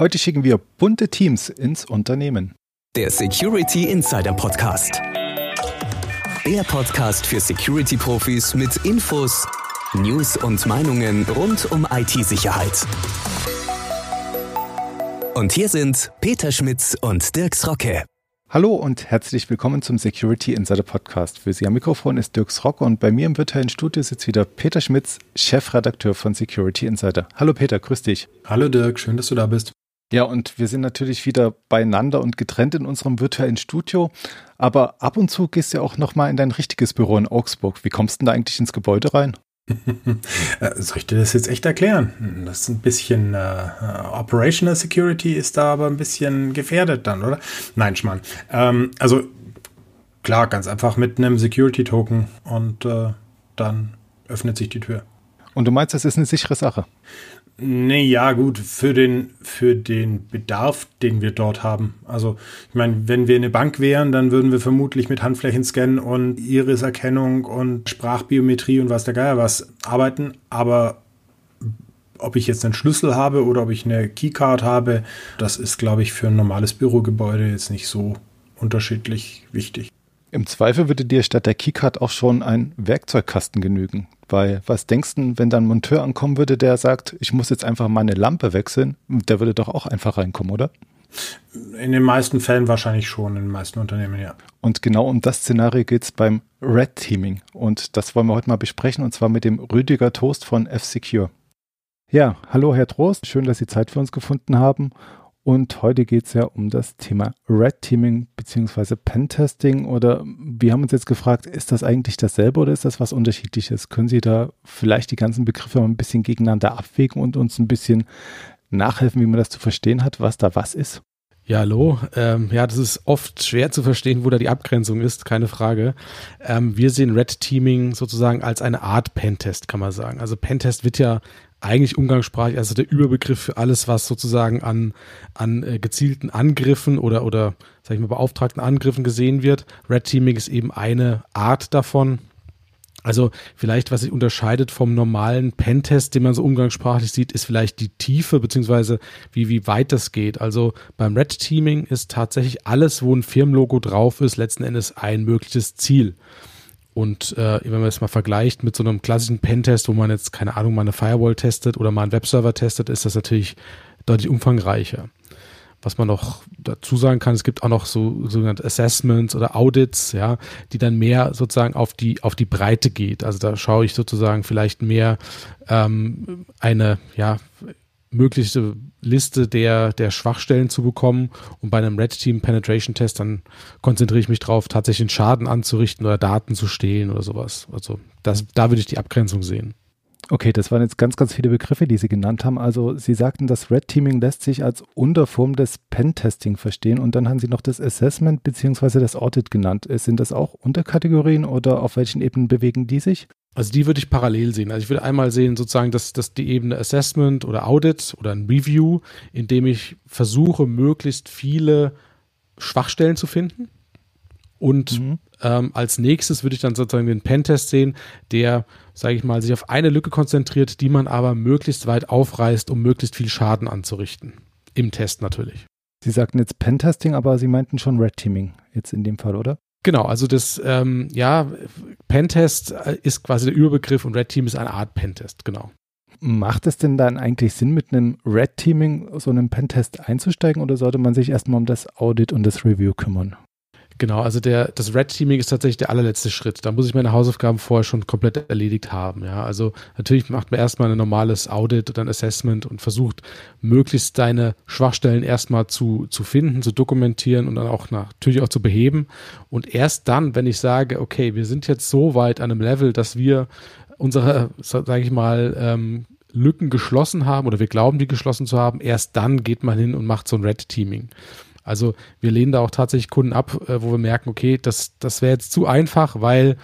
Heute schicken wir bunte Teams ins Unternehmen. Der Security Insider Podcast. Der Podcast für Security-Profis mit Infos, News und Meinungen rund um IT-Sicherheit. Und hier sind Peter Schmitz und Dirks Rocke. Hallo und herzlich willkommen zum Security Insider Podcast. Für Sie am Mikrofon ist Dirks Rocke und bei mir im virtuellen Studio sitzt wieder Peter Schmitz, Chefredakteur von Security Insider. Hallo Peter, grüß dich. Hallo Dirk, schön, dass du da bist. Ja, und wir sind natürlich wieder beieinander und getrennt in unserem virtuellen Studio. Aber ab und zu gehst du ja auch nochmal in dein richtiges Büro in Augsburg. Wie kommst du denn da eigentlich ins Gebäude rein? Äh, soll ich dir das jetzt echt erklären? Das ist ein bisschen äh, Operational Security ist da aber ein bisschen gefährdet dann, oder? Nein, Schmarrn. Ähm, also klar, ganz einfach mit einem Security Token und äh, dann öffnet sich die Tür. Und du meinst, das ist eine sichere Sache? Nee, ja, gut, für den, für den Bedarf, den wir dort haben. Also, ich meine, wenn wir eine Bank wären, dann würden wir vermutlich mit Handflächenscan und Iriserkennung und Sprachbiometrie und was der Geier was arbeiten. Aber ob ich jetzt einen Schlüssel habe oder ob ich eine Keycard habe, das ist, glaube ich, für ein normales Bürogebäude jetzt nicht so unterschiedlich wichtig. Im Zweifel würde dir statt der Keycard auch schon ein Werkzeugkasten genügen. Weil was denkst du, wenn dann ein Monteur ankommen würde, der sagt, ich muss jetzt einfach meine Lampe wechseln, der würde doch auch einfach reinkommen, oder? In den meisten Fällen wahrscheinlich schon, in den meisten Unternehmen, ja. Und genau um das Szenario geht es beim Red Teaming. Und das wollen wir heute mal besprechen, und zwar mit dem Rüdiger Toast von F-Secure. Ja, hallo Herr Trost, schön, dass Sie Zeit für uns gefunden haben. Und heute geht es ja um das Thema Red Teaming bzw. Pentesting. Oder wir haben uns jetzt gefragt, ist das eigentlich dasselbe oder ist das was Unterschiedliches? Können Sie da vielleicht die ganzen Begriffe mal ein bisschen gegeneinander abwägen und uns ein bisschen nachhelfen, wie man das zu verstehen hat, was da was ist? Ja, hallo. Ähm, ja, das ist oft schwer zu verstehen, wo da die Abgrenzung ist, keine Frage. Ähm, wir sehen Red Teaming sozusagen als eine Art Pentest, kann man sagen. Also Pentest wird ja eigentlich umgangssprachlich, also der Überbegriff für alles, was sozusagen an, an äh, gezielten Angriffen oder, oder, sag ich mal, beauftragten Angriffen gesehen wird. Red Teaming ist eben eine Art davon. Also vielleicht, was sich unterscheidet vom normalen Pentest, den man so umgangssprachlich sieht, ist vielleicht die Tiefe beziehungsweise wie, wie weit das geht. Also beim Red Teaming ist tatsächlich alles, wo ein Firmenlogo drauf ist, letzten Endes ein mögliches Ziel. Und äh, wenn man es mal vergleicht mit so einem klassischen Pentest, wo man jetzt, keine Ahnung, mal eine Firewall testet oder mal einen Webserver testet, ist das natürlich deutlich umfangreicher. Was man noch dazu sagen kann, es gibt auch noch so sogenannte Assessments oder Audits, ja, die dann mehr sozusagen auf die auf die Breite geht. Also da schaue ich sozusagen vielleicht mehr ähm, eine ja möglichste Liste der, der Schwachstellen zu bekommen. Und bei einem Red Team Penetration Test, dann konzentriere ich mich darauf, tatsächlich einen Schaden anzurichten oder Daten zu stehlen oder sowas. Also das, da würde ich die Abgrenzung sehen. Okay, das waren jetzt ganz, ganz viele Begriffe, die Sie genannt haben. Also Sie sagten, das Red Teaming lässt sich als Unterform des Pentesting verstehen und dann haben Sie noch das Assessment bzw. das Audit genannt. Sind das auch Unterkategorien oder auf welchen Ebenen bewegen die sich? Also die würde ich parallel sehen. Also ich würde einmal sehen sozusagen, dass, dass die Ebene Assessment oder Audit oder ein Review, in dem ich versuche, möglichst viele Schwachstellen zu finden. Und mhm. ähm, als nächstes würde ich dann sozusagen den Pentest sehen, der, sage ich mal, sich auf eine Lücke konzentriert, die man aber möglichst weit aufreißt, um möglichst viel Schaden anzurichten. Im Test natürlich. Sie sagten jetzt Pentesting, aber Sie meinten schon Red Teaming jetzt in dem Fall, oder? Genau, also das, ähm, ja, Pentest äh, ist quasi der Überbegriff und Red Team ist eine Art Pentest, genau. Macht es denn dann eigentlich Sinn, mit einem Red Teaming so einem Pentest einzusteigen oder sollte man sich erstmal um das Audit und das Review kümmern? Genau, also der, das Red Teaming ist tatsächlich der allerletzte Schritt. Da muss ich meine Hausaufgaben vorher schon komplett erledigt haben. Ja, also natürlich macht man erstmal ein normales Audit oder ein Assessment und versucht möglichst deine Schwachstellen erstmal zu, zu finden, zu dokumentieren und dann auch natürlich auch zu beheben. Und erst dann, wenn ich sage, okay, wir sind jetzt so weit an einem Level, dass wir unsere, sage ich mal, ähm, Lücken geschlossen haben oder wir glauben, die geschlossen zu haben, erst dann geht man hin und macht so ein Red Teaming. Also wir lehnen da auch tatsächlich Kunden ab, äh, wo wir merken, okay, das, das wäre jetzt zu einfach, weil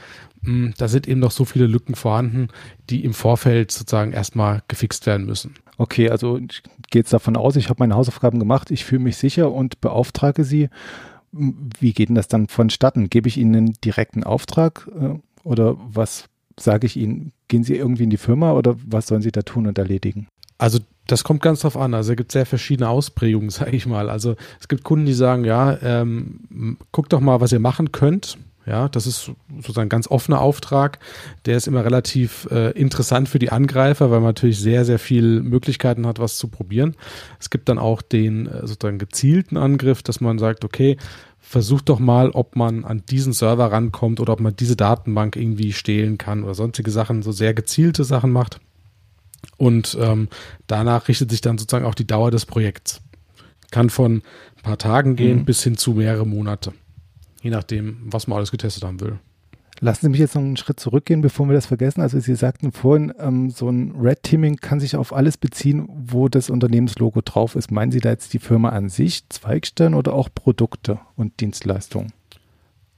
mh, hm, da sind eben noch so viele Lücken vorhanden, die im Vorfeld sozusagen erstmal gefixt werden müssen. Okay, also ich gehe jetzt davon aus, ich habe meine Hausaufgaben gemacht, ich fühle mich sicher und beauftrage sie. Wie geht denn das dann vonstatten? Gebe ich Ihnen einen direkten Auftrag äh, oder was sage ich Ihnen? Gehen Sie irgendwie in die Firma oder was sollen Sie da tun und erledigen? Also das kommt ganz drauf an. Also es gibt sehr verschiedene Ausprägungen, sage ich mal. Also es gibt Kunden, die sagen, ja, ähm, guckt doch mal, was ihr machen könnt. Ja, das ist sozusagen ein ganz offener Auftrag. Der ist immer relativ äh, interessant für die Angreifer, weil man natürlich sehr, sehr viel Möglichkeiten hat, was zu probieren. Es gibt dann auch den äh, sozusagen gezielten Angriff, dass man sagt, okay, versucht doch mal, ob man an diesen Server rankommt oder ob man diese Datenbank irgendwie stehlen kann oder sonstige Sachen, so sehr gezielte Sachen macht. Und ähm, danach richtet sich dann sozusagen auch die Dauer des Projekts. Kann von ein paar Tagen gehen mhm. bis hin zu mehrere Monate. Je nachdem, was man alles getestet haben will. Lassen Sie mich jetzt noch einen Schritt zurückgehen, bevor wir das vergessen. Also Sie sagten vorhin, ähm, so ein Red Teaming kann sich auf alles beziehen, wo das Unternehmenslogo drauf ist. Meinen Sie da jetzt die Firma an sich, Zweigstellen oder auch Produkte und Dienstleistungen?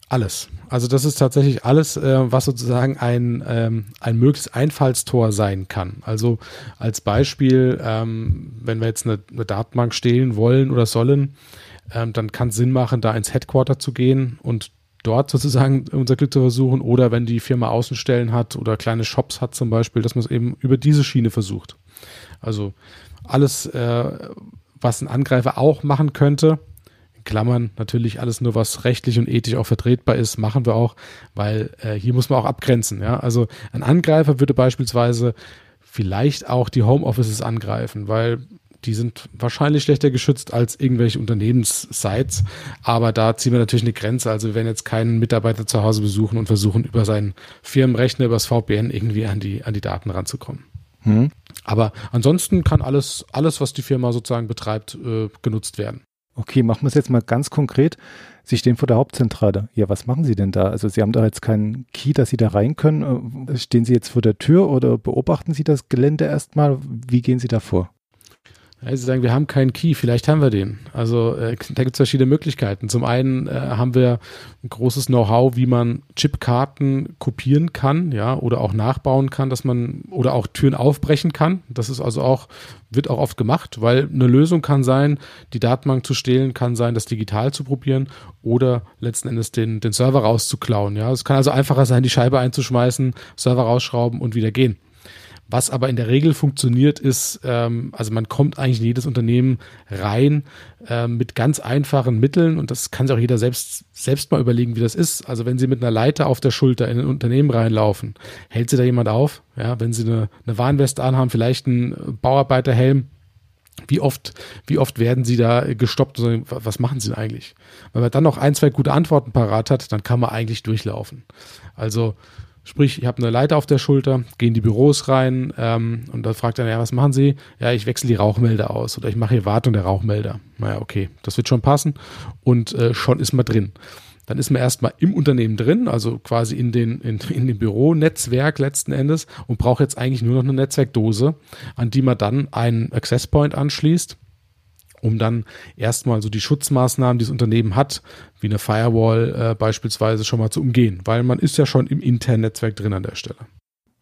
Alles. Also das ist tatsächlich alles, äh, was sozusagen ein, ähm, ein mögliches Einfallstor sein kann. Also als Beispiel, ähm, wenn wir jetzt eine, eine Datenbank stehlen wollen oder sollen, ähm, dann kann es Sinn machen, da ins Headquarter zu gehen und dort sozusagen unser Glück zu versuchen. Oder wenn die Firma Außenstellen hat oder kleine Shops hat zum Beispiel, dass man es eben über diese Schiene versucht. Also alles, äh, was ein Angreifer auch machen könnte, Klammern natürlich alles nur, was rechtlich und ethisch auch vertretbar ist, machen wir auch, weil äh, hier muss man auch abgrenzen. Ja? Also ein Angreifer würde beispielsweise vielleicht auch die Homeoffices angreifen, weil die sind wahrscheinlich schlechter geschützt als irgendwelche Unternehmenssites. Aber da ziehen wir natürlich eine Grenze. Also wir werden jetzt keinen Mitarbeiter zu Hause besuchen und versuchen, über seinen Firmenrechner, über das VPN irgendwie an die, an die Daten ranzukommen. Hm. Aber ansonsten kann alles, alles, was die Firma sozusagen betreibt, äh, genutzt werden. Okay, machen wir es jetzt mal ganz konkret. Sie stehen vor der Hauptzentrale. Ja, was machen Sie denn da? Also Sie haben da jetzt keinen Key, dass Sie da rein können. Äh, stehen Sie jetzt vor der Tür oder beobachten Sie das Gelände erstmal? Wie gehen Sie da vor? Ja, sie sagen, wir haben keinen Key, vielleicht haben wir den. Also äh, da gibt es verschiedene Möglichkeiten. Zum einen äh, haben wir ein großes Know-how, wie man Chipkarten kopieren kann, ja, oder auch nachbauen kann, dass man oder auch Türen aufbrechen kann. Das ist also auch, wird auch oft gemacht, weil eine Lösung kann sein, die Datenbank zu stehlen, kann sein, das digital zu probieren oder letzten Endes den, den Server rauszuklauen. Ja, es kann also einfacher sein, die Scheibe einzuschmeißen, Server rausschrauben und wieder gehen. Was aber in der Regel funktioniert, ist, ähm, also man kommt eigentlich in jedes Unternehmen rein ähm, mit ganz einfachen Mitteln und das kann sich auch jeder selbst, selbst mal überlegen, wie das ist. Also wenn Sie mit einer Leiter auf der Schulter in ein Unternehmen reinlaufen, hält Sie da jemand auf? Ja, wenn Sie eine, eine Warnweste anhaben, vielleicht einen Bauarbeiterhelm, wie oft, wie oft werden sie da gestoppt was machen sie denn eigentlich? Wenn man dann noch ein, zwei gute Antworten parat hat, dann kann man eigentlich durchlaufen. Also Sprich, ich habe eine Leiter auf der Schulter, gehe in die Büros rein ähm, und da fragt er, ja, was machen Sie? Ja, ich wechsle die Rauchmelder aus oder ich mache hier Wartung der Rauchmelder. Naja, okay, das wird schon passen und äh, schon ist man drin. Dann ist man erstmal im Unternehmen drin, also quasi in, den, in, in dem Büronetzwerk letzten Endes und braucht jetzt eigentlich nur noch eine Netzwerkdose, an die man dann einen Access Point anschließt um dann erstmal so die Schutzmaßnahmen, die das Unternehmen hat, wie eine Firewall äh, beispielsweise, schon mal zu umgehen, weil man ist ja schon im internen Netzwerk drin an der Stelle.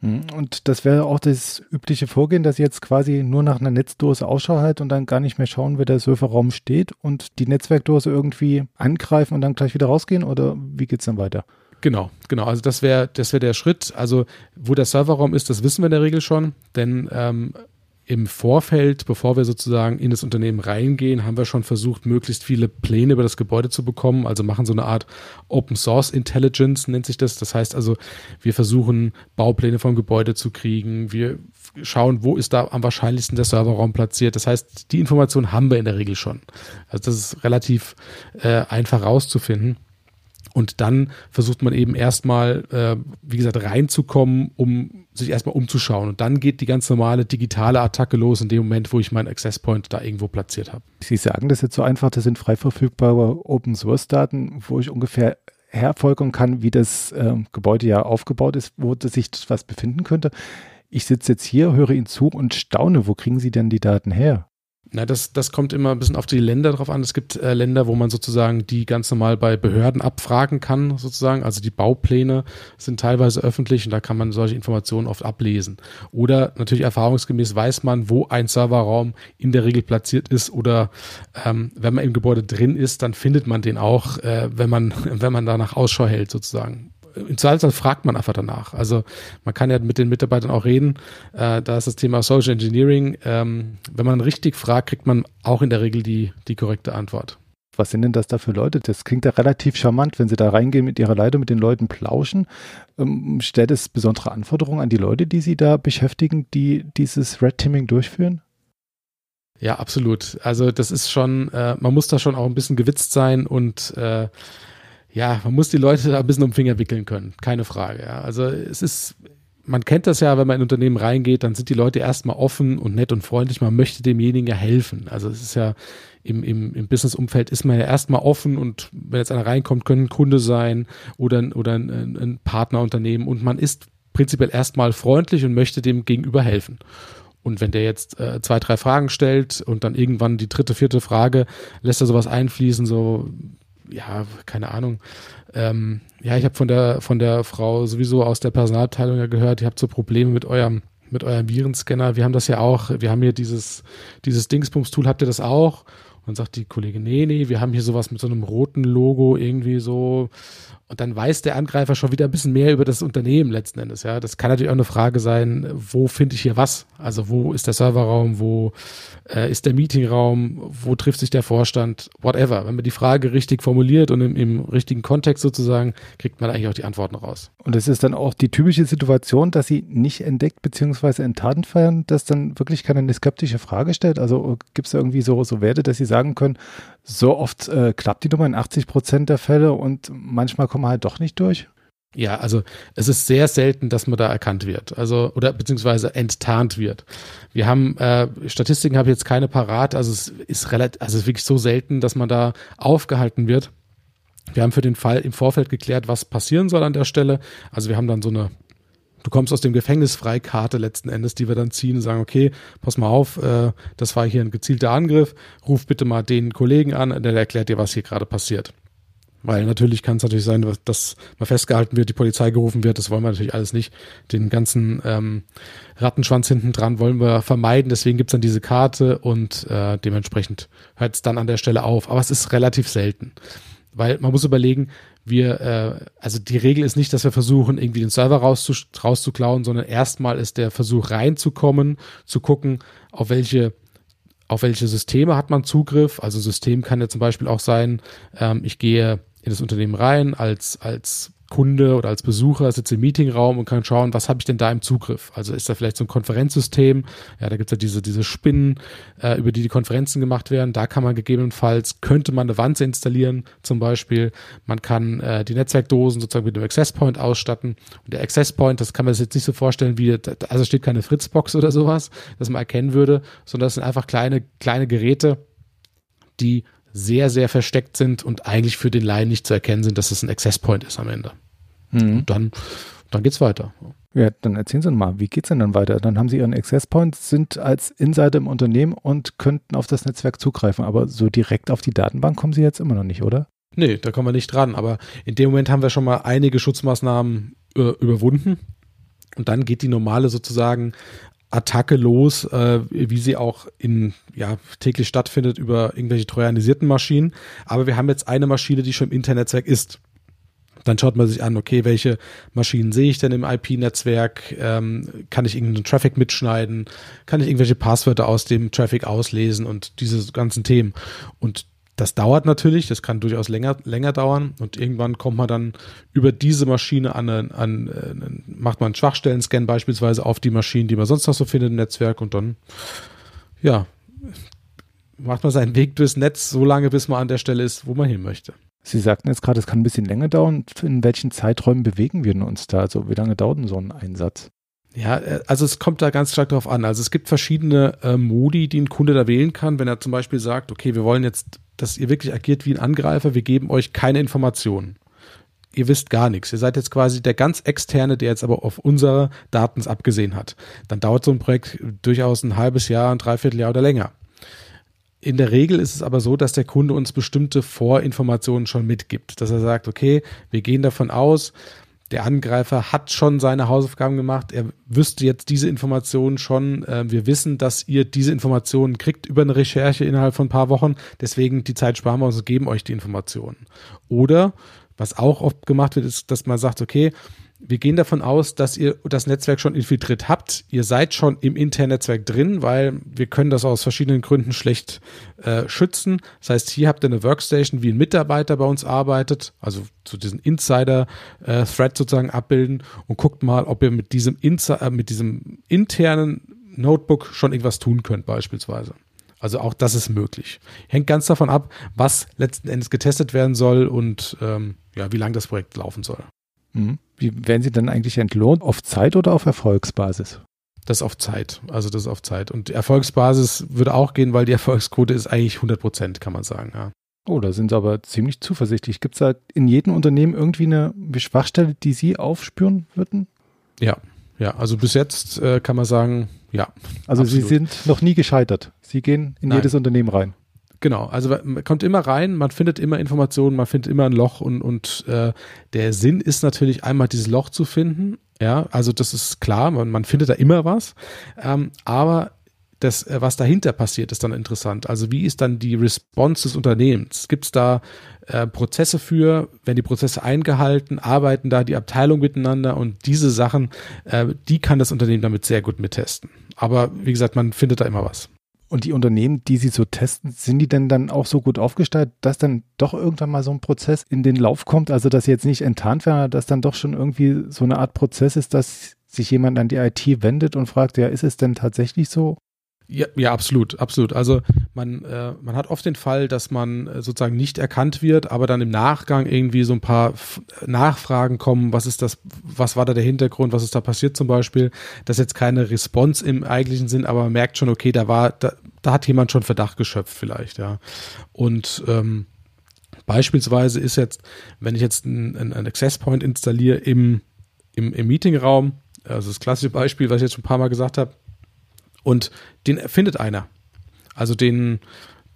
Hm, und das wäre auch das übliche Vorgehen, dass Sie jetzt quasi nur nach einer Netzdose Ausschau halten und dann gar nicht mehr schauen, wer der Serverraum steht und die Netzwerkdose irgendwie angreifen und dann gleich wieder rausgehen oder wie geht es dann weiter? Genau, genau. Also das wäre das wäre der Schritt. Also wo der Serverraum ist, das wissen wir in der Regel schon, denn ähm, im Vorfeld, bevor wir sozusagen in das Unternehmen reingehen, haben wir schon versucht, möglichst viele Pläne über das Gebäude zu bekommen. Also machen so eine Art Open Source Intelligence, nennt sich das. Das heißt also, wir versuchen, Baupläne vom Gebäude zu kriegen. Wir schauen, wo ist da am wahrscheinlichsten der Serverraum platziert. Das heißt, die Information haben wir in der Regel schon. Also das ist relativ äh, einfach rauszufinden. Und dann versucht man eben erstmal, äh, wie gesagt, reinzukommen, um sich erstmal umzuschauen. Und dann geht die ganz normale digitale Attacke los in dem Moment, wo ich meinen Access Point da irgendwo platziert habe. Sie sagen das jetzt so einfach, das sind frei verfügbare Open Source Daten, wo ich ungefähr herfolgern kann, wie das äh, Gebäude ja aufgebaut ist, wo sich was befinden könnte. Ich sitze jetzt hier, höre Ihnen zu und staune, wo kriegen Sie denn die Daten her? Na, das, das kommt immer ein bisschen auf die Länder drauf an. Es gibt äh, Länder, wo man sozusagen die ganz normal bei Behörden abfragen kann, sozusagen. Also die Baupläne sind teilweise öffentlich und da kann man solche Informationen oft ablesen. Oder natürlich erfahrungsgemäß weiß man, wo ein Serverraum in der Regel platziert ist oder ähm, wenn man im Gebäude drin ist, dann findet man den auch, äh, wenn man, wenn man danach Ausschau hält, sozusagen. Im Zweifelsfall fragt man einfach danach. Also man kann ja mit den Mitarbeitern auch reden. Äh, da ist das Thema Social Engineering. Ähm, wenn man richtig fragt, kriegt man auch in der Regel die, die korrekte Antwort. Was sind denn das da für Leute? Das klingt ja relativ charmant, wenn Sie da reingehen mit Ihrer Leiter, mit den Leuten plauschen. Ähm, stellt es besondere Anforderungen an die Leute, die Sie da beschäftigen, die dieses Red Teaming durchführen? Ja, absolut. Also das ist schon, äh, man muss da schon auch ein bisschen gewitzt sein und äh, ja, man muss die Leute da ein bisschen um den Finger wickeln können, keine Frage. Ja. Also es ist, man kennt das ja, wenn man in ein Unternehmen reingeht, dann sind die Leute erstmal offen und nett und freundlich, man möchte demjenigen ja helfen. Also es ist ja im, im, im Business-Umfeld ist man ja erstmal offen und wenn jetzt einer reinkommt, können ein Kunde sein oder, oder ein, ein Partnerunternehmen und man ist prinzipiell erstmal freundlich und möchte dem gegenüber helfen. Und wenn der jetzt äh, zwei, drei Fragen stellt und dann irgendwann die dritte, vierte Frage, lässt er sowas einfließen, so, ja, keine Ahnung. Ähm, ja, ich habe von der, von der Frau sowieso aus der Personalabteilung ja gehört, ihr habt so Probleme mit eurem, mit eurem Virenscanner. Wir haben das ja auch, wir haben hier dieses, dieses Dingsbums-Tool, habt ihr das auch? Und sagt die Kollegin, nee, nee, wir haben hier sowas mit so einem roten Logo irgendwie so. Und dann weiß der Angreifer schon wieder ein bisschen mehr über das Unternehmen letzten Endes. Ja, das kann natürlich auch eine Frage sein, wo finde ich hier was? Also wo ist der Serverraum, wo äh, ist der Meetingraum, wo trifft sich der Vorstand, whatever. Wenn man die Frage richtig formuliert und im, im richtigen Kontext sozusagen, kriegt man eigentlich auch die Antworten raus. Und es ist dann auch die typische Situation, dass sie nicht entdeckt bzw. enttarnt werden, dass dann wirklich keiner eine skeptische Frage stellt. Also gibt es irgendwie so, so Werte, dass sie sagen können, so oft äh, klappt die Nummer in 80 Prozent der Fälle und manchmal kommen wir halt doch nicht durch? Ja, also es ist sehr selten, dass man da erkannt wird, also oder beziehungsweise enttarnt wird. Wir haben äh, Statistiken habe ich jetzt keine parat, also es ist relativ, also es ist wirklich so selten, dass man da aufgehalten wird. Wir haben für den Fall im Vorfeld geklärt, was passieren soll an der Stelle. Also wir haben dann so eine du kommst aus dem Gefängnis frei Karte letzten Endes, die wir dann ziehen und sagen, okay, pass mal auf, äh, das war hier ein gezielter Angriff, ruf bitte mal den Kollegen an, der erklärt dir, was hier gerade passiert. Weil natürlich kann es natürlich sein, dass mal festgehalten wird, die Polizei gerufen wird. Das wollen wir natürlich alles nicht. Den ganzen ähm, Rattenschwanz hinten dran wollen wir vermeiden. Deswegen gibt's dann diese Karte und äh, dementsprechend hört es dann an der Stelle auf. Aber es ist relativ selten. Weil man muss überlegen, wir, äh, also die Regel ist nicht, dass wir versuchen, irgendwie den Server rauszu rauszuklauen, sondern erstmal ist der Versuch reinzukommen, zu gucken, auf welche auf welche Systeme hat man Zugriff. Also System kann ja zum Beispiel auch sein, ähm, ich gehe in das Unternehmen rein als, als Kunde oder als Besucher, sitze im Meetingraum und kann schauen, was habe ich denn da im Zugriff? Also ist da vielleicht so ein Konferenzsystem? Ja, da gibt es ja diese, diese Spinnen, äh, über die die Konferenzen gemacht werden. Da kann man gegebenenfalls, könnte man eine Wanze installieren zum Beispiel. Man kann äh, die Netzwerkdosen sozusagen mit einem Access Point ausstatten. Und der Access Point, das kann man sich jetzt nicht so vorstellen, wie, also steht keine Fritzbox oder sowas, dass man erkennen würde, sondern das sind einfach kleine, kleine Geräte, die sehr, sehr versteckt sind und eigentlich für den Laien nicht zu erkennen sind, dass es ein Access Point ist am Ende. Mhm. Und dann, dann geht's weiter. Ja, dann erzählen Sie mal, wie geht's denn dann weiter? Dann haben Sie Ihren Access Point, sind als Insider im Unternehmen und könnten auf das Netzwerk zugreifen, aber so direkt auf die Datenbank kommen Sie jetzt immer noch nicht, oder? Nee, da kommen wir nicht dran, aber in dem Moment haben wir schon mal einige Schutzmaßnahmen äh, überwunden. Und dann geht die normale sozusagen Attacke los, äh, wie sie auch in ja täglich stattfindet über irgendwelche trojanisierten Maschinen. Aber wir haben jetzt eine Maschine, die schon im Internetnetzwerk ist. Dann schaut man sich an, okay, welche Maschinen sehe ich denn im IP-Netzwerk? Ähm, kann ich irgendeinen Traffic mitschneiden? Kann ich irgendwelche Passwörter aus dem Traffic auslesen und diese ganzen Themen? Und das dauert natürlich, das kann durchaus länger, länger dauern und irgendwann kommt man dann über diese Maschine an, an, an äh, macht man einen Schwachstellen-Scan beispielsweise auf die Maschinen, die man sonst noch so findet im Netzwerk und dann, ja, macht man seinen Weg durchs Netz so lange, bis man an der Stelle ist, wo man hin möchte. Sie sagten jetzt gerade, es kann ein bisschen länger dauern. In welchen Zeiträumen bewegen wir uns da? Also wie lange dauert denn so ein Einsatz? Ja, äh, also es kommt da ganz stark darauf an. Also es gibt verschiedene äh, Modi, die ein Kunde da wählen kann, wenn er zum Beispiel sagt, okay, wir wollen jetzt dass ihr wirklich agiert wie ein Angreifer. Wir geben euch keine Informationen. Ihr wisst gar nichts. Ihr seid jetzt quasi der ganz externe, der jetzt aber auf unsere Daten abgesehen hat. Dann dauert so ein Projekt durchaus ein halbes Jahr, ein Dreivierteljahr oder länger. In der Regel ist es aber so, dass der Kunde uns bestimmte Vorinformationen schon mitgibt, dass er sagt, okay, wir gehen davon aus, der Angreifer hat schon seine Hausaufgaben gemacht. Er wüsste jetzt diese Informationen schon. Äh, wir wissen, dass ihr diese Informationen kriegt über eine Recherche innerhalb von ein paar Wochen. Deswegen die Zeit sparen wir uns und geben euch die Informationen. Oder Was auch oft gemacht wird, ist, dass man sagt, okay, wir gehen davon aus, dass ihr das Netzwerk schon infiltriert habt. Ihr seid schon im internen Netzwerk drin, weil wir können das aus verschiedenen Gründen schlecht äh, schützen. Das heißt, hier habt ihr eine Workstation, wie ein Mitarbeiter bei uns arbeitet, also zu diesen Insider-Thread äh, sozusagen abbilden und guckt mal, ob ihr mit diesem, Insi äh, mit diesem internen Notebook schon irgendwas tun könnt, beispielsweise. Also auch das ist möglich. Hängt ganz davon ab, was letzten Endes getestet werden soll und ähm, ja, wie lange das Projekt laufen soll. Mhm. Wie werden Sie dann eigentlich entlohnt? Auf Zeit oder auf Erfolgsbasis? Das ist auf Zeit. Also das auf Zeit. Und Erfolgsbasis würde auch gehen, weil die Erfolgsquote ist eigentlich 100 Prozent, kann man sagen. Ja. Oh, da sind Sie aber ziemlich zuversichtlich. Gibt es da in jedem Unternehmen irgendwie eine Schwachstelle, die Sie aufspüren würden? Ja, ja. Also bis jetzt äh, kann man sagen, ja. Also absolut. Sie sind noch nie gescheitert. Sie gehen in Nein. jedes Unternehmen rein. Genau, also man kommt immer rein, man findet immer Informationen, man findet immer ein Loch und, und äh, der Sinn ist natürlich einmal dieses Loch zu finden. Ja, also das ist klar, man, man findet da immer was. Ähm, aber das, äh, was dahinter passiert, ist dann interessant. Also wie ist dann die Response des Unternehmens? Gibt es da äh, Prozesse für? Wenn die Prozesse eingehalten, arbeiten da die Abteilungen miteinander und diese Sachen, äh, die kann das Unternehmen damit sehr gut mittesten. Aber wie gesagt, man findet da immer was. Und die Unternehmen, die Sie so testen, sind die denn dann auch so gut aufgestellt, dass dann doch irgendwann mal so ein Prozess in den Lauf kommt? Also, dass sie jetzt nicht enttarnt werden, dass dann doch schon irgendwie so eine Art Prozess ist, dass sich jemand an die IT wendet und fragt, ja, ist es denn tatsächlich so? Ja, ja, absolut, absolut. Also man, äh, man hat oft den Fall, dass man äh, sozusagen nicht erkannt wird, aber dann im Nachgang irgendwie so ein paar F Nachfragen kommen, was ist das, was war da der Hintergrund, was ist da passiert zum Beispiel. Das ist jetzt keine Response im eigentlichen Sinn, aber man merkt schon, okay, da war, da, da hat jemand schon Verdacht geschöpft vielleicht, ja. Und ähm, beispielsweise ist jetzt, wenn ich jetzt einen ein Access Point installiere im, im, im Meetingraum, also das klassische Beispiel, was ich jetzt schon ein paar Mal gesagt habe, und den findet einer. Also den,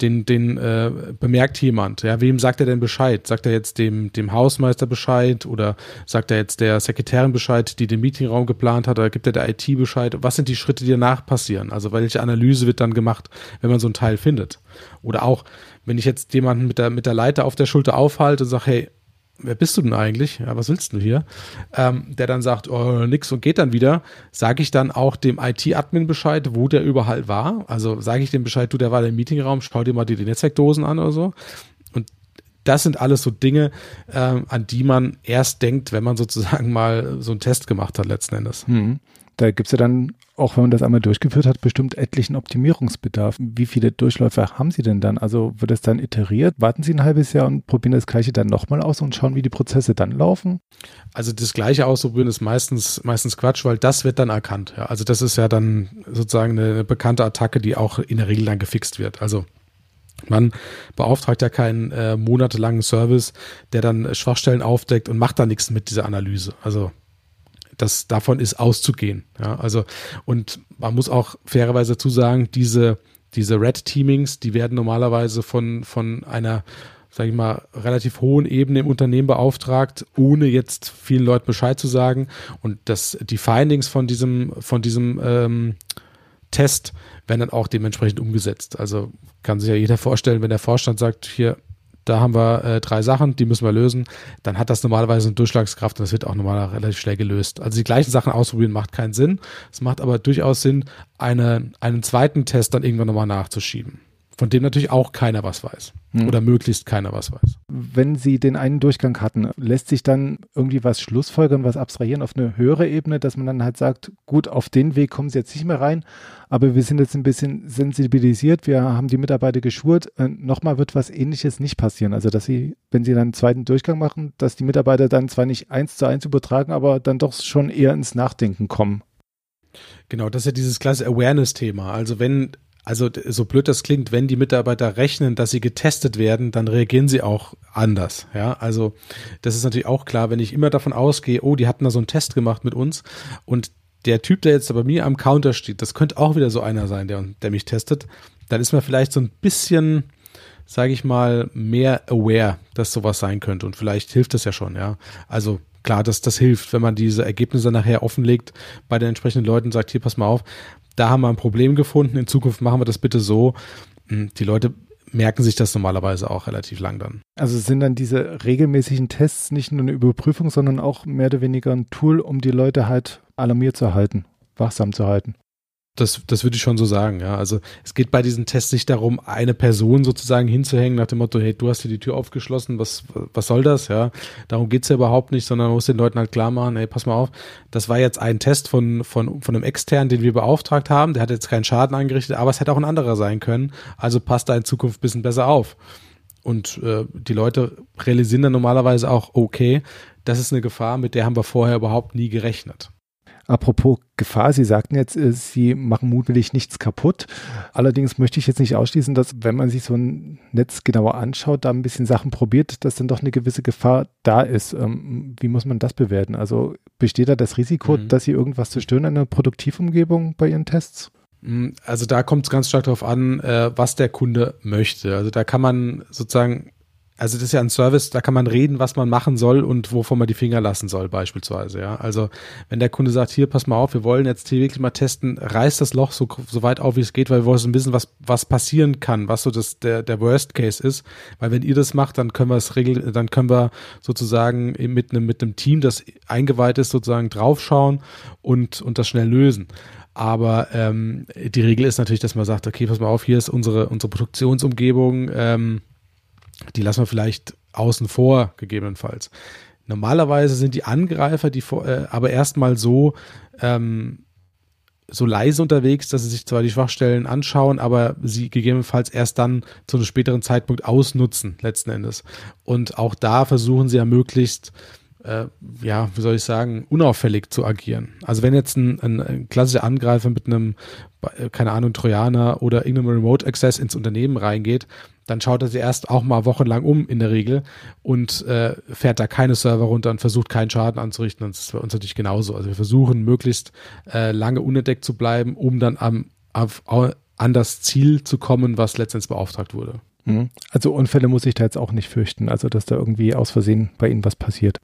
den, den äh, bemerkt jemand. Ja, wem sagt er denn Bescheid? Sagt er jetzt dem, dem Hausmeister Bescheid oder sagt er jetzt der Sekretärin Bescheid, die den Meetingraum geplant hat, oder gibt er der IT Bescheid? Was sind die Schritte, die danach passieren? Also welche Analyse wird dann gemacht, wenn man so ein Teil findet? Oder auch, wenn ich jetzt jemanden mit der, mit der Leiter auf der Schulter aufhalte und sage, hey, wer bist du denn eigentlich? Ja, was willst du hier? Ähm, der dann sagt, oh, nix und geht dann wieder, sage ich dann auch dem IT-Admin Bescheid, wo der überall war. Also sage ich dem Bescheid, du, der war im Meetingraum, schau dir mal die, die Netzwerkdosen an oder so. Und das sind alles so Dinge, ähm, an die man erst denkt, wenn man sozusagen mal so einen Test gemacht hat, letzten Endes. Hm. Da gibt es ja dann, auch wenn man das einmal durchgeführt hat, bestimmt etlichen Optimierungsbedarf. Wie viele Durchläufe haben Sie denn dann? Also wird es dann iteriert? Warten Sie ein halbes Jahr und probieren das Gleiche dann nochmal aus und schauen, wie die Prozesse dann laufen? Also das Gleiche ausprobieren ist meistens, meistens Quatsch, weil das wird dann erkannt. Ja, also das ist ja dann sozusagen eine, eine bekannte Attacke, die auch in der Regel dann gefixt wird. Also man beauftragt ja keinen äh, monatelangen Service, der dann Schwachstellen aufdeckt und macht da nichts mit dieser Analyse. Also das davon ist auszugehen. Ja, also und man muss auch fairerweise dazu sagen, diese diese Red Teamings, die werden normalerweise von von einer sage ich mal, relativ hohen Ebene im Unternehmen beauftragt, ohne jetzt vielen Leuten Bescheid zu sagen. Und das, die Findings von diesem, von diesem ähm, Test werden dann auch dementsprechend umgesetzt. Also kann sich ja jeder vorstellen, wenn der Vorstand sagt, hier, da haben wir äh, drei Sachen, die müssen wir lösen, dann hat das normalerweise eine Durchschlagskraft und das wird auch normalerweise relativ schnell gelöst. Also die gleichen Sachen ausprobieren macht keinen Sinn. Es macht aber durchaus Sinn, eine, einen zweiten Test dann irgendwann nochmal nachzuschieben von dem natürlich auch keiner was weiß. Hm. Oder möglichst keiner was weiß. Wenn Sie den einen Durchgang hatten, lässt sich dann irgendwie was schlussfolgern, was abstrahieren auf eine höhere Ebene, dass man dann halt sagt, gut, auf den Weg kommen Sie jetzt nicht mehr rein, aber wir sind jetzt ein bisschen sensibilisiert, wir haben die Mitarbeiter geschult, äh, nochmal wird was ähnliches nicht passieren. Also, dass Sie, wenn Sie dann einen zweiten Durchgang machen, dass die Mitarbeiter dann zwar nicht eins zu eins übertragen, aber dann doch schon eher ins Nachdenken kommen. Genau, das ist ja dieses klasse Awareness-Thema. Also wenn also so blöd das klingt, wenn die Mitarbeiter rechnen, dass sie getestet werden, dann reagieren sie auch anders. Ja, also das ist natürlich auch klar, wenn ich immer davon ausgehe, oh, die hatten da so einen Test gemacht mit uns und der Typ, der jetzt bei mir am Counter steht, das könnte auch wieder so einer sein, der, der mich testet, dann ist man vielleicht so ein bisschen, sage ich mal, mehr aware, dass sowas sein könnte und vielleicht hilft das ja schon, ja. Also klar, dass das hilft, wenn man diese Ergebnisse nachher offenlegt bei den entsprechenden Leuten sagt, hier, pass mal auf, da haben wir ein Problem gefunden, in Zukunft machen wir das bitte so. Hm, die Leute merken sich das normalerweise auch relativ lang dann. Also sind dann diese regelmäßigen Tests nicht nur eine Überprüfung, sondern auch mehr oder weniger ein Tool, um die Leute halt alarmiert zu halten, wachsam zu halten. Das, das würde ich schon so sagen, ja. Also es geht bei diesen Tests nicht darum, eine Person sozusagen hinzuhängen nach dem Motto, hey, du hast hier die Tür aufgeschlossen, was, was soll das, ja. Darum geht's ja überhaupt nicht, sondern man muss den Leuten halt klar machen, hey, pass mal auf, das war jetzt ein Test von, von, von einem externen, den wir beauftragt haben, der hat jetzt keinen Schaden angerichtet, aber es hätte auch ein anderer sein können, also passt da in Zukunft bisschen besser auf. Und äh, die Leute realisieren dann normalerweise auch, okay, das ist eine Gefahr, mit der haben wir vorher überhaupt nie gerechnet. Apropos Gefahr, Sie sagten jetzt, äh, Sie machen mutwillig nichts kaputt. Allerdings möchte ich jetzt nicht ausschließen, dass wenn man sich so ein Netz genauer anschaut, da ein bisschen Sachen probiert, dass dann doch eine gewisse Gefahr da ist. Ähm, wie muss man das bewerten? Also besteht da das Risiko, mhm. dass Sie irgendwas zerstören in der Produktivumgebung bei Ihren Tests? Mm, also da kommt es ganz stark darauf an, äh, was der Kunde möchte. Also da kann man sozusagen also das ist ja ein Service, da kann man reden, was man machen soll und wovon man die Finger lassen soll, beispielsweise. Ja, also wenn der Kunde sagt, hier, pass mal auf, wir wollen jetzt hier wirklich mal testen, reißt das Loch so, so weit auf, wie es geht, weil wir wollen wissen, was was passieren kann, was so das der der Worst Case ist, weil wenn ihr das macht, dann können wir es regeln, dann können wir sozusagen mit einem mit einem Team, das eingeweiht ist, sozusagen draufschauen und und das schnell lösen. Aber ähm, die Regel ist natürlich, dass man sagt, okay, pass mal auf, hier ist unsere unsere Produktionsumgebung. Ähm, die lassen wir vielleicht außen vor, gegebenenfalls. Normalerweise sind die Angreifer, die vor, äh, aber erstmal so, ähm, so leise unterwegs, dass sie sich zwar die Schwachstellen anschauen, aber sie gegebenenfalls erst dann zu einem späteren Zeitpunkt ausnutzen, letzten Endes. Und auch da versuchen sie ja möglichst, äh, ja, wie soll ich sagen, unauffällig zu agieren. Also wenn jetzt ein, ein, ein klassischer Angreifer mit einem, äh, keine Ahnung, Trojaner oder irgendeinem Remote Access ins Unternehmen reingeht, dann schaut er sich erst auch mal wochenlang um in der Regel und äh, fährt da keine Server runter und versucht keinen Schaden anzurichten. Und das ist bei uns natürlich genauso. Also wir versuchen möglichst äh, lange unentdeckt zu bleiben, um dann am, auf, an das Ziel zu kommen, was letztendlich beauftragt wurde. Mhm. Also Unfälle muss ich da jetzt auch nicht fürchten, also dass da irgendwie aus Versehen bei Ihnen was passiert.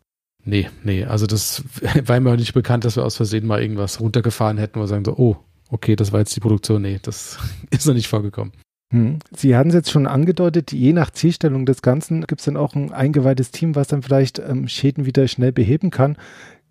Nee, nee, also das war mir auch nicht bekannt, dass wir aus Versehen mal irgendwas runtergefahren hätten, wir sagen so, oh, okay, das war jetzt die Produktion. Nee, das ist noch nicht vorgekommen. Hm. Sie hatten es jetzt schon angedeutet, je nach Zielstellung des Ganzen gibt es dann auch ein eingeweihtes Team, was dann vielleicht ähm, Schäden wieder schnell beheben kann.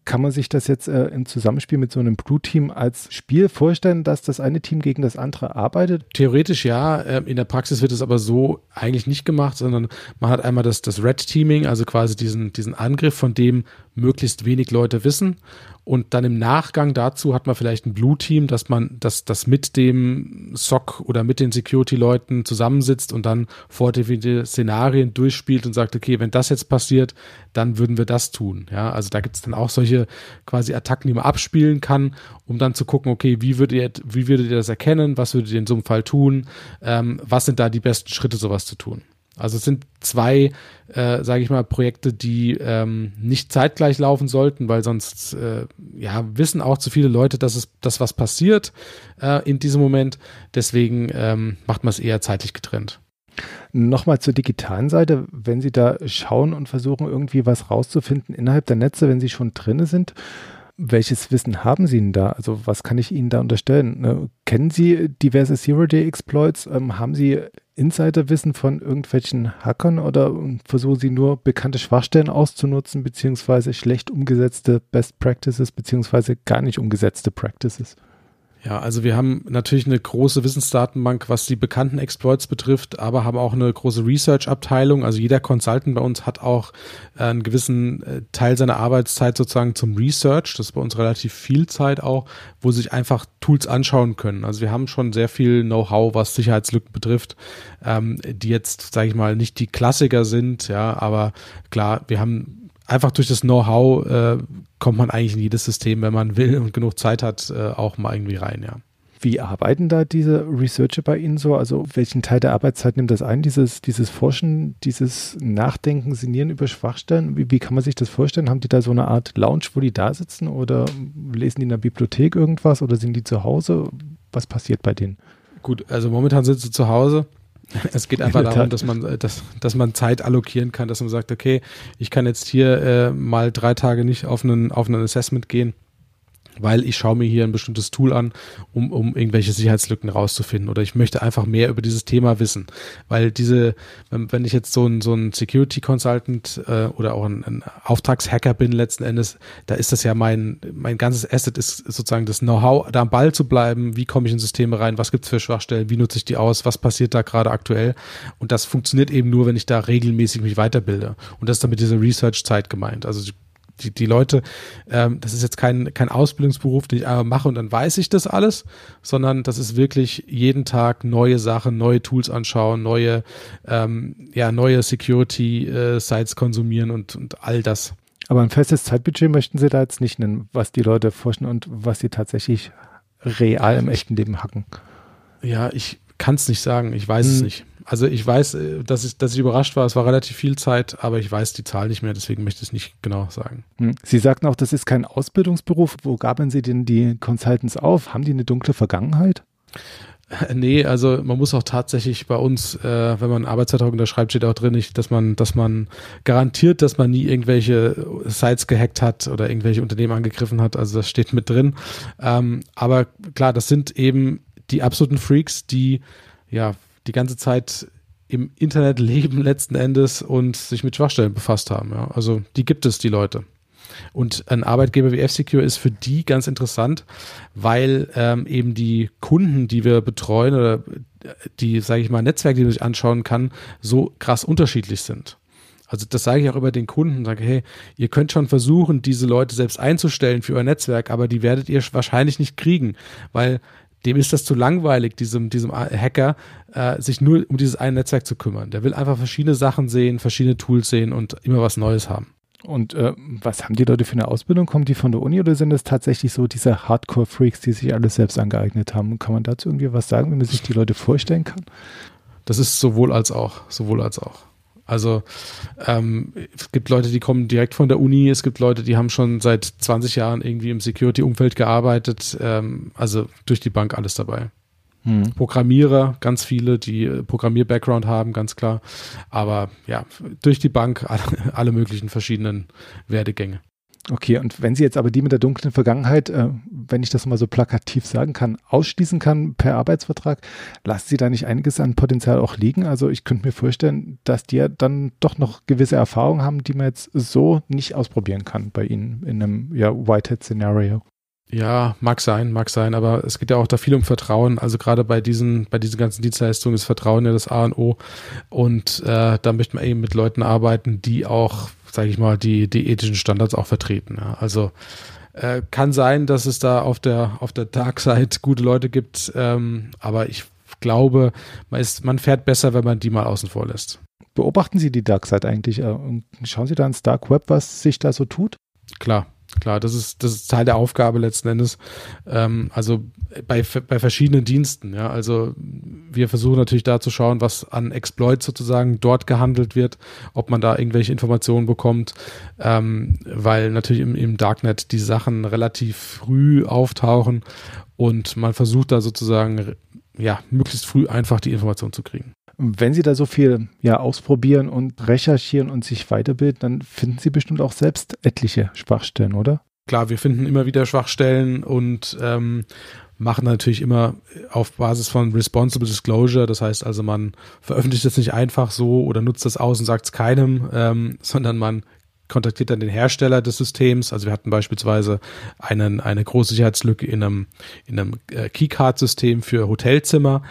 Kann man sich das jetzt äh, im Zusammenspiel mit so einem Blue-Team als Spiel vorstellen, dass das eine Team gegen das andere arbeitet? Theoretisch ja. Äh, in der Praxis wird es aber so eigentlich nicht gemacht, sondern man hat einmal das, das Red-Teaming, also quasi diesen, diesen Angriff, von dem möglichst wenig Leute wissen. Und dann im Nachgang dazu hat man vielleicht ein Blue-Team, dass man das, das mit dem SOC oder mit den Security-Leuten zusammensitzt und dann vordefinierte Szenarien durchspielt und sagt, okay, wenn das jetzt passiert, dann würden wir das tun. Ja, also da gibt es dann auch solche quasi Attacken, die man abspielen kann, um dann zu gucken, okay, wie würdet ihr, wie würdet ihr das erkennen, was würdet ihr in so einem Fall tun, ähm, was sind da die besten Schritte, sowas zu tun. Also es sind zwei, äh, sage ich mal, Projekte, die ähm, nicht zeitgleich laufen sollten, weil sonst äh, ja wissen auch zu viele Leute, dass es, dass was passiert äh, in diesem Moment. Deswegen ähm, macht man es eher zeitlich getrennt. Nochmal zur digitalen Seite, wenn Sie da schauen und versuchen irgendwie was rauszufinden innerhalb der Netze, wenn Sie schon drinne sind, welches Wissen haben Sie denn da? Also was kann ich Ihnen da unterstellen? Ne? Kennen Sie diverse Zero-Day-Exploits? Ähm, haben Sie Insiderwissen von irgendwelchen Hackern oder versuchen Sie nur bekannte Schwachstellen auszunutzen, beziehungsweise schlecht umgesetzte Best Practices, beziehungsweise gar nicht umgesetzte Practices? Ja, also wir haben natürlich eine große Wissensdatenbank, was die bekannten Exploits betrifft, aber haben auch eine große Research-Abteilung. Also jeder Consultant bei uns hat auch äh, einen gewissen äh, Teil seiner Arbeitszeit sozusagen zum Research. Das ist bei uns relativ viel Zeit auch, wo sich einfach Tools anschauen können. Also wir haben schon sehr viel Know-how, was Sicherheitslücken betrifft, ähm, die jetzt, sage ich mal, nicht die Klassiker sind, ja, aber klar, wir haben einfach durch das Know-how äh, kommt man eigentlich in jedes System, wenn man will und genug Zeit hat, äh, auch mal irgendwie rein, ja. Wie arbeiten da diese Researcher bei Ihnen so? Also welchen Teil der Arbeitszeit nimmt das ein? Dieses, dieses Forschen, dieses Nachdenken, Sinnieren über Schwachstellen? Wie, wie kann man sich das vorstellen? Haben die da so eine Art Lounge, wo die da sitzen oder lesen die in der Bibliothek irgendwas oder sind die zu Hause? Was passiert bei denen? Gut, also momentan sind sie zu Hause. Es geht einfach darum, dass man, äh, dass, dass man Zeit allokieren kann, dass man sagt, okay, ich kann jetzt hier äh, mal drei Tage nicht auf einen, auf einen Assessment gehen. Weil ich schaue mir hier ein bestimmtes Tool an, um, um irgendwelche Sicherheitslücken rauszufinden. Oder ich möchte einfach mehr über dieses Thema wissen, weil diese, wenn, ich jetzt so ein, so ein Security Consultant äh, oder auch ein, ein Auftragshacker bin letzten Endes, da ist das ja mein, mein ganzes Asset ist sozusagen das Know-how, da am Ball zu bleiben, wie komme ich in Systeme rein, was gibt's für Schwachstellen, wie nutze ich die aus, was passiert da gerade aktuell? Und das funktioniert eben nur, wenn ich da regelmäßig mich weiterbilde. Und das ist dann mit dieser Research-Zeit gemeint, also die, die Leute, ähm, das ist jetzt kein, kein Ausbildungsberuf, den ich einmal mache und dann weiß ich das alles, sondern das ist wirklich jeden Tag neue Sachen, neue Tools anschauen, neue, ähm, ja, neue Security-Sites äh, konsumieren und, und all das. Aber ein festes Zeitbudget möchten Sie da jetzt nicht nennen, was die Leute forschen und was sie tatsächlich real im echten Leben hacken. Ja, ich kann es nicht sagen, ich weiß hm. es nicht. Also ich weiß, äh, dass ich, dass ich überrascht war, es war relativ viel Zeit, aber ich weiß die Zahl nicht mehr, deswegen möchte ich es nicht genau sagen. Hm. Sie sagten auch, das ist kein Ausbildungsberuf. Wo gaben Sie denn die Consultants auf? Haben die eine dunkle Vergangenheit? Nee, also man muss auch tatsächlich bei uns, äh, wenn man einen Arbeitsvertrag unterschreibt, steht auch drin, nicht, dass man, dass man garantiert, dass man nie irgendwelche Sites gehackt hat oder irgendwelche Unternehmen angegriffen hat. Also das steht mit drin. Ähm, aber klar, das sind eben die absoluten Freaks, die ja die ganze Zeit im Internet leben letzten Endes und sich mit Schwachstellen befasst haben. Ja. Also die gibt es, die Leute. Und ein Arbeitgeber wie F-Secure ist für die ganz interessant, weil ähm, eben die Kunden, die wir betreuen oder die, sage ich mal, Netzwerke, die man sich anschauen kann, so krass unterschiedlich sind. Also das sage ich auch über den Kunden, sage, hey, ihr könnt schon versuchen, diese Leute selbst einzustellen für euer Netzwerk, aber die werdet ihr wahrscheinlich nicht kriegen, weil dem ist das zu langweilig, diesem, diesem Hacker, äh, sich nur um dieses eine Netzwerk zu kümmern. Der will einfach verschiedene Sachen sehen, verschiedene Tools sehen und immer was Neues haben. Und äh, was haben die Leute für eine Ausbildung? Kommen die von der Uni oder sind es tatsächlich so diese Hardcore-Freaks, die sich alles selbst angeeignet haben? Kann man dazu irgendwie was sagen, wie man sich die Leute vorstellen kann? Das ist sowohl als auch, sowohl als auch. Also ähm, es gibt Leute, die kommen direkt von der Uni, es gibt Leute, die haben schon seit 20 Jahren irgendwie im Security-Umfeld gearbeitet. Ähm, also durch die Bank alles dabei. Hm. Programmierer, ganz viele, die äh, Programmier-Background haben, ganz klar. Aber ja, durch die Bank alle, alle möglichen verschiedenen Werdegänge. Okay, und wenn sie jetzt aber die mit der dunklen Vergangenheit, äh, wenn ich das mal so plakativ sagen kann, ausschließen kann per Arbeitsvertrag, lassen sie da nicht einiges an Potenzial auch liegen? Also ich könnte mir vorstellen, dass die ja dann doch noch gewisse Erfahrungen haben, die man jetzt so nicht ausprobieren kann bei ihnen in einem ja, Whitehead-Szenario. Ja, mag sein, mag sein, aber es geht ja auch da viel um Vertrauen. Also gerade bei diesen, bei diesen ganzen Dienstleistungen ist Vertrauen ja das A und O. Und äh, da möchte man eben mit Leuten arbeiten, die auch sage ich mal, die, die ethischen Standards auch vertreten. Ja. Also äh, kann sein, dass es da auf der, auf der Dark Side gute Leute gibt, ähm, aber ich glaube, man, ist, man fährt besser, wenn man die mal außen vor lässt. Beobachten Sie die Dark Side eigentlich? Äh, schauen Sie da ins Dark Web, was sich da so tut? Klar, klar, das ist, das ist Teil der Aufgabe letzten Endes. Ähm, also bei, bei verschiedenen Diensten, ja. Also wir versuchen natürlich da zu schauen, was an Exploits sozusagen dort gehandelt wird, ob man da irgendwelche Informationen bekommt, ähm, weil natürlich im, im Darknet die Sachen relativ früh auftauchen und man versucht da sozusagen ja möglichst früh einfach die Information zu kriegen. Wenn Sie da so viel ja, ausprobieren und recherchieren und sich weiterbilden, dann finden Sie bestimmt auch selbst etliche Schwachstellen, oder? Klar, wir finden immer wieder Schwachstellen und ähm, machen natürlich immer auf Basis von Responsible Disclosure. Das heißt also, man veröffentlicht das nicht einfach so oder nutzt das aus und sagt es keinem, ähm, sondern man kontaktiert dann den Hersteller des Systems. Also wir hatten beispielsweise einen, eine große Sicherheitslücke in einem, in einem äh, Keycard-System für Hotelzimmer.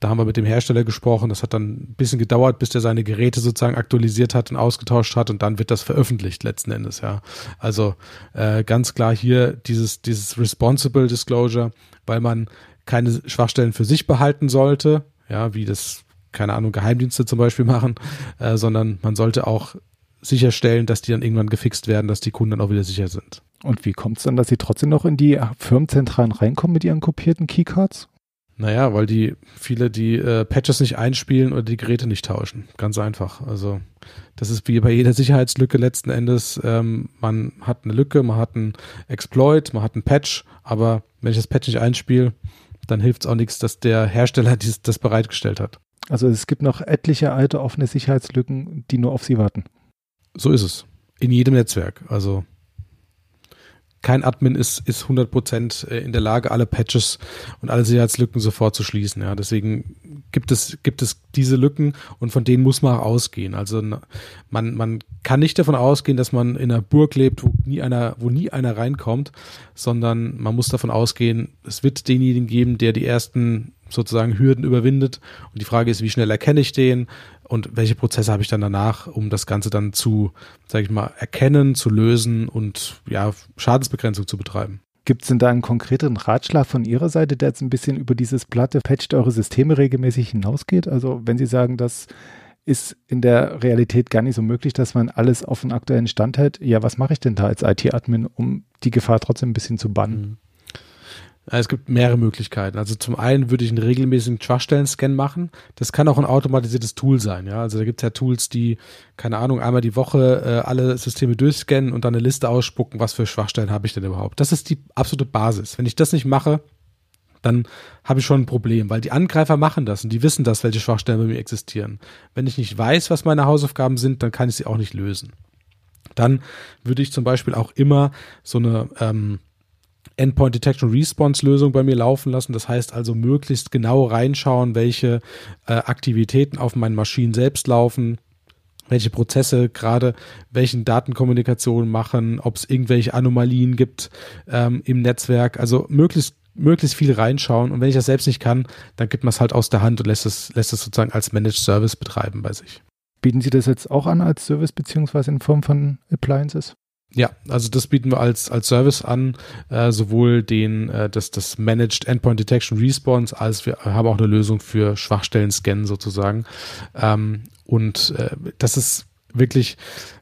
Da haben wir mit dem Hersteller gesprochen. Das hat dann ein bisschen gedauert, bis der seine Geräte sozusagen aktualisiert hat und ausgetauscht hat und dann wird das veröffentlicht letzten Endes, ja. Also äh, ganz klar hier dieses, dieses Responsible Disclosure, weil man keine Schwachstellen für sich behalten sollte, ja, wie das, keine Ahnung, Geheimdienste zum Beispiel machen, äh, sondern man sollte auch sicherstellen, dass die dann irgendwann gefixt werden, dass die Kunden dann auch wieder sicher sind. Und wie kommt es dann, dass sie trotzdem noch in die Firmenzentralen reinkommen mit ihren kopierten Keycards? Naja, weil die viele die äh, Patches nicht einspielen oder die Geräte nicht tauschen. Ganz einfach. Also das ist wie bei jeder Sicherheitslücke letzten Endes. Ähm, man hat eine Lücke, man hat einen Exploit, man hat einen Patch, aber wenn ich das Patch nicht einspiele, dann hilft es auch nichts, dass der Hersteller dies, das bereitgestellt hat. Also es gibt noch etliche alte offene Sicherheitslücken, die nur auf sie warten. So ist es. In jedem Netzwerk. Also kein Admin ist, ist 100% äh, in der Lage, alle Patches und alle Sicherheitslücken sofort zu schließen. Ja, deswegen gibt es, gibt es diese Lücken und von denen muss man auch ausgehen. Also man, man kann nicht davon ausgehen, dass man in einer Burg lebt, wo nie einer, wo nie einer reinkommt, sondern man muss davon ausgehen, es wird denjenigen geben, der die ersten sozusagen Hürden überwindet. Und die Frage ist, wie schnell erkenne ich den und welche Prozesse habe ich dann danach, um das Ganze dann zu, sage ich mal, erkennen, zu lösen und ja, Schadensbegrenzung zu betreiben. Gibt es denn da einen konkreten Ratschlag von Ihrer Seite, der jetzt ein bisschen über dieses platte Patcht eure Systeme regelmäßig hinausgeht? Also wenn Sie sagen, das ist in der Realität gar nicht so möglich, dass man alles auf den aktuellen Stand hält, ja, was mache ich denn da als IT-Admin, um die Gefahr trotzdem ein bisschen zu bannen? Mhm. Es gibt mehrere Möglichkeiten. Also zum einen würde ich einen regelmäßigen Schwachstellen-Scan machen. Das kann auch ein automatisiertes Tool sein. Ja, also da gibt es ja Tools, die keine Ahnung einmal die Woche äh, alle Systeme durchscannen und dann eine Liste ausspucken, was für Schwachstellen habe ich denn überhaupt. Das ist die absolute Basis. Wenn ich das nicht mache, dann habe ich schon ein Problem, weil die Angreifer machen das und die wissen das, welche Schwachstellen bei mir existieren. Wenn ich nicht weiß, was meine Hausaufgaben sind, dann kann ich sie auch nicht lösen. Dann würde ich zum Beispiel auch immer so eine ähm, Endpoint Detection Response Lösung bei mir laufen lassen. Das heißt also möglichst genau reinschauen, welche äh, Aktivitäten auf meinen Maschinen selbst laufen, welche Prozesse gerade welchen Datenkommunikation machen, ob es irgendwelche Anomalien gibt ähm, im Netzwerk. Also möglichst möglichst viel reinschauen und wenn ich das selbst nicht kann, dann gibt man es halt aus der Hand und lässt es, lässt es sozusagen als Managed Service betreiben bei sich. Bieten Sie das jetzt auch an als Service beziehungsweise in Form von Appliances? Ja, also das bieten wir als, als Service an, äh, sowohl den, äh, das, das Managed Endpoint Detection Response, als wir haben auch eine Lösung für Schwachstellen-Scannen sozusagen. Ähm, und äh, das ist wirklich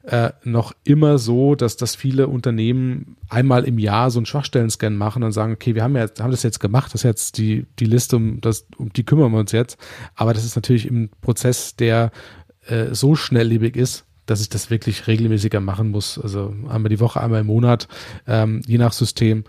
äh, noch immer so, dass, dass viele Unternehmen einmal im Jahr so einen Schwachstellen-Scan machen und sagen, okay, wir haben ja haben das jetzt gemacht, das ist jetzt die, die Liste, um, das, um die kümmern wir uns jetzt. Aber das ist natürlich im Prozess, der äh, so schnelllebig ist, dass ich das wirklich regelmäßiger machen muss. Also einmal die Woche, einmal im Monat, ähm, je nach System,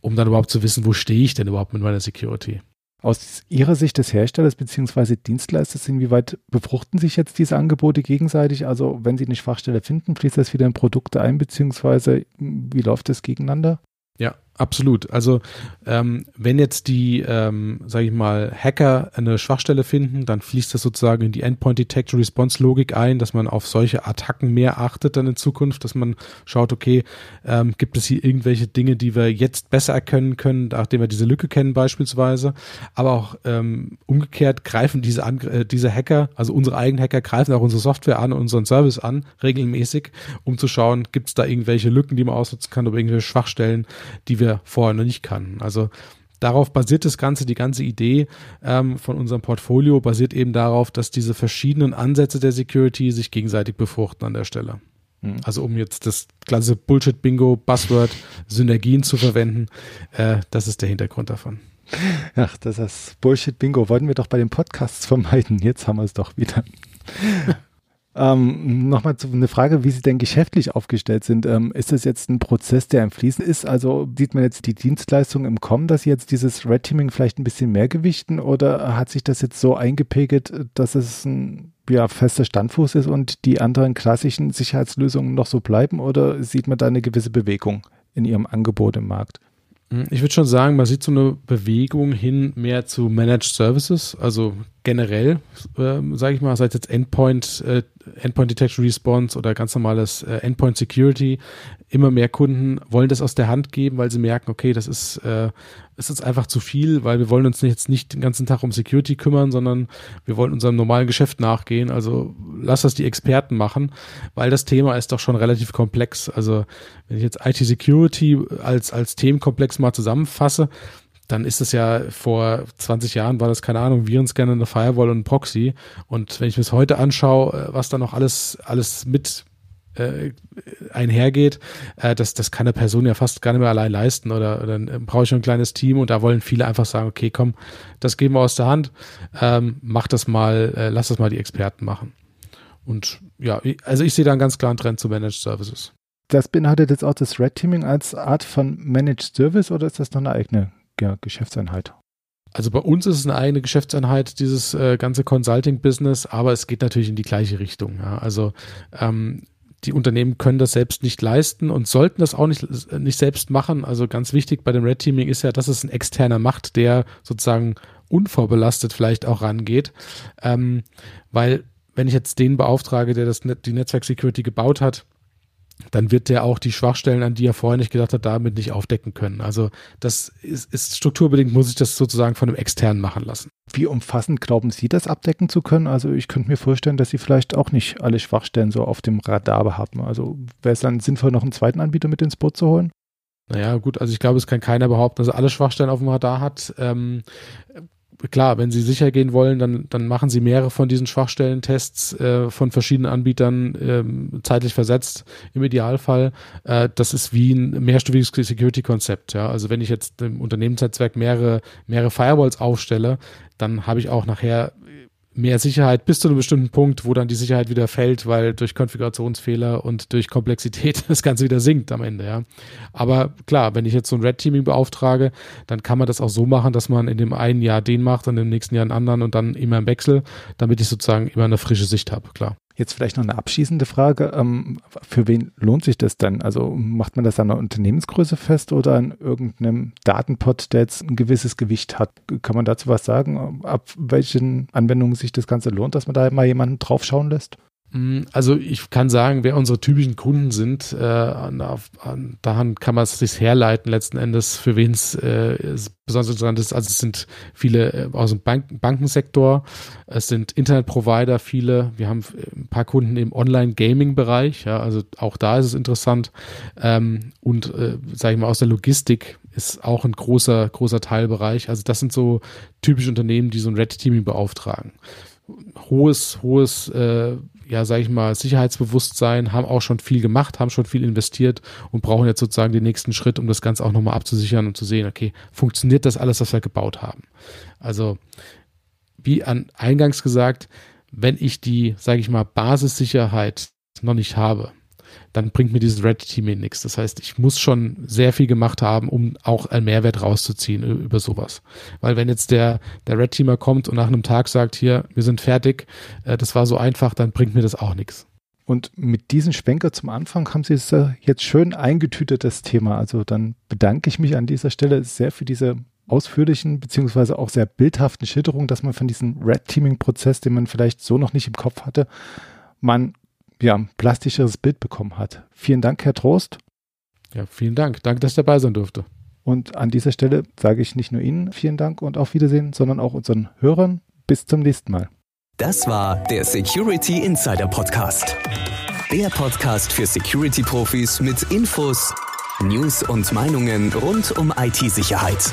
um dann überhaupt zu wissen, wo stehe ich denn überhaupt mit meiner Security. Aus Ihrer Sicht des Herstellers bzw. Dienstleisters, inwieweit befruchten sich jetzt diese Angebote gegenseitig? Also wenn Sie eine Schwachstelle finden, fließt das wieder in Produkte ein, beziehungsweise wie läuft das gegeneinander? Ja, absolut. Also ähm, wenn jetzt die, ähm, sage ich mal, Hacker eine Schwachstelle finden, dann fließt das sozusagen in die Endpoint Detection Response Logik ein, dass man auf solche Attacken mehr achtet dann in Zukunft, dass man schaut, okay, ähm, gibt es hier irgendwelche Dinge, die wir jetzt besser erkennen können, nachdem wir diese Lücke kennen beispielsweise. Aber auch ähm, umgekehrt greifen diese, Angr äh, diese Hacker, also unsere eigenen Hacker, greifen auch unsere Software an, unseren Service an, regelmäßig, um zu schauen, gibt es da irgendwelche Lücken, die man ausnutzen kann oder irgendwelche Schwachstellen, die wir vorher noch nicht kannten. Also darauf basiert das Ganze, die ganze Idee ähm, von unserem Portfolio basiert eben darauf, dass diese verschiedenen Ansätze der Security sich gegenseitig befruchten an der Stelle. Mhm. Also um jetzt das klassische Bullshit-Bingo, Buzzword, Synergien zu verwenden, äh, das ist der Hintergrund davon. Ach, das ist Bullshit-Bingo. Wollten wir doch bei den Podcasts vermeiden. Jetzt haben wir es doch wieder. Ähm, Nochmal eine Frage, wie Sie denn geschäftlich aufgestellt sind. Ähm, ist das jetzt ein Prozess, der im Fließen ist? Also sieht man jetzt die Dienstleistung im Kommen, dass Sie jetzt dieses Red Teaming vielleicht ein bisschen mehr gewichten oder hat sich das jetzt so eingepegelt, dass es ein ja, fester Standfuß ist und die anderen klassischen Sicherheitslösungen noch so bleiben oder sieht man da eine gewisse Bewegung in Ihrem Angebot im Markt? Ich würde schon sagen, man sieht so eine Bewegung hin mehr zu Managed Services, also generell, äh, sage ich mal, sei es jetzt Endpoint, äh, Endpoint Detection Response oder ganz normales äh, Endpoint Security. Immer mehr Kunden wollen das aus der Hand geben, weil sie merken, okay, das ist, äh, ist jetzt einfach zu viel, weil wir wollen uns jetzt nicht den ganzen Tag um Security kümmern, sondern wir wollen unserem normalen Geschäft nachgehen. Also lass das die Experten machen, weil das Thema ist doch schon relativ komplex. Also wenn ich jetzt IT Security als, als Themenkomplex mal zusammenfasse, dann ist es ja vor 20 Jahren war das keine Ahnung, Virenscanner, eine Firewall und ein Proxy. Und wenn ich mir es heute anschaue, äh, was da noch alles, alles mit äh, einhergeht, äh, das, das kann eine Person ja fast gar nicht mehr allein leisten oder, oder dann brauche ich ein kleines Team und da wollen viele einfach sagen, okay, komm, das geben wir aus der Hand, ähm, mach das mal, äh, lass das mal die Experten machen. Und ja, also ich sehe da einen ganz klaren Trend zu Managed Services. Das beinhaltet jetzt auch das Red Teaming als Art von Managed Service oder ist das noch eine eigene ja, Geschäftseinheit. Also bei uns ist es eine eigene Geschäftseinheit, dieses äh, ganze Consulting-Business, aber es geht natürlich in die gleiche Richtung. Ja. Also ähm, die Unternehmen können das selbst nicht leisten und sollten das auch nicht, nicht selbst machen. Also ganz wichtig bei dem Red Teaming ist ja, dass es ein externer macht, der sozusagen unvorbelastet vielleicht auch rangeht. Ähm, weil wenn ich jetzt den beauftrage, der das, die Netzwerk Security gebaut hat, dann wird der auch die Schwachstellen, an die er vorher nicht gedacht hat, damit nicht aufdecken können. Also das ist, ist strukturbedingt, muss ich das sozusagen von einem externen machen lassen. Wie umfassend glauben Sie, das abdecken zu können? Also ich könnte mir vorstellen, dass Sie vielleicht auch nicht alle Schwachstellen so auf dem Radar haben. Also wäre es dann sinnvoll, noch einen zweiten Anbieter mit ins Boot zu holen? Naja, gut, also ich glaube, es kann keiner behaupten, dass er alle Schwachstellen auf dem Radar hat. Ähm, klar, wenn Sie sicher gehen wollen, dann, dann machen Sie mehrere von diesen Schwachstellentests äh, von verschiedenen Anbietern äh, zeitlich versetzt im Idealfall. Äh, das ist wie ein mehrstufiges Security-Konzept. Ja? Also wenn ich jetzt im Unternehmensnetzwerk mehrere, mehrere Firewalls aufstelle, dann habe ich auch nachher mehr Sicherheit bis zu einem bestimmten Punkt, wo dann die Sicherheit wieder fällt, weil durch Konfigurationsfehler und durch Komplexität das Ganze wieder sinkt am Ende, ja. Aber klar, wenn ich jetzt so ein Red Teaming beauftrage, dann kann man das auch so machen, dass man in dem einen Jahr den macht und im nächsten Jahr einen anderen und dann immer im Wechsel, damit ich sozusagen immer eine frische Sicht habe, klar. Jetzt vielleicht noch eine abschließende Frage. Ähm, für wen lohnt sich das denn? Also macht man das an der Unternehmensgröße fest oder an irgendeinem Datenpot, der jetzt ein gewisses Gewicht hat? Kann man dazu was sagen? Ab welchen Anwendungen sich das Ganze lohnt, dass man da mal jemanden draufschauen lässt? Mm, also ich kann sagen, wer unsere typischen Kunden sind, äh, an, an, daran kann man es sich herleiten letzten Endes, für wen es äh, besonders interessant ist. Also es sind viele äh, aus dem Bank Bankensektor, es sind Internetprovider, viele. Wir haben ein paar Kunden im Online-Gaming-Bereich, ja, also auch da ist es interessant. Ähm, und äh, sage ich mal aus der Logistik ist auch ein großer großer Teilbereich. Also das sind so typische Unternehmen, die so ein Red Teaming beauftragen hohes, hohes äh, ja, sage ich mal, Sicherheitsbewusstsein, haben auch schon viel gemacht, haben schon viel investiert und brauchen jetzt sozusagen den nächsten Schritt, um das Ganze auch nochmal abzusichern und zu sehen, okay, funktioniert das alles, was wir gebaut haben? Also, wie an eingangs gesagt, wenn ich die, sage ich mal, Basissicherheit noch nicht habe, dann bringt mir dieses Red Teaming nichts. Das heißt, ich muss schon sehr viel gemacht haben, um auch einen Mehrwert rauszuziehen über sowas. Weil wenn jetzt der, der Red Teamer kommt und nach einem Tag sagt, hier, wir sind fertig, äh, das war so einfach, dann bringt mir das auch nichts. Und mit diesem Schwenker zum Anfang haben Sie es jetzt schön eingetütet, das Thema. Also dann bedanke ich mich an dieser Stelle sehr für diese ausführlichen beziehungsweise auch sehr bildhaften Schilderungen, dass man von diesem Red Teaming Prozess, den man vielleicht so noch nicht im Kopf hatte, man ja, plastischeres Bild bekommen hat. Vielen Dank, Herr Trost. Ja, vielen Dank. Danke, dass ich dabei sein durfte. Und an dieser Stelle sage ich nicht nur Ihnen vielen Dank und auf Wiedersehen, sondern auch unseren Hörern. Bis zum nächsten Mal. Das war der Security Insider Podcast. Der Podcast für Security-Profis mit Infos, News und Meinungen rund um IT-Sicherheit.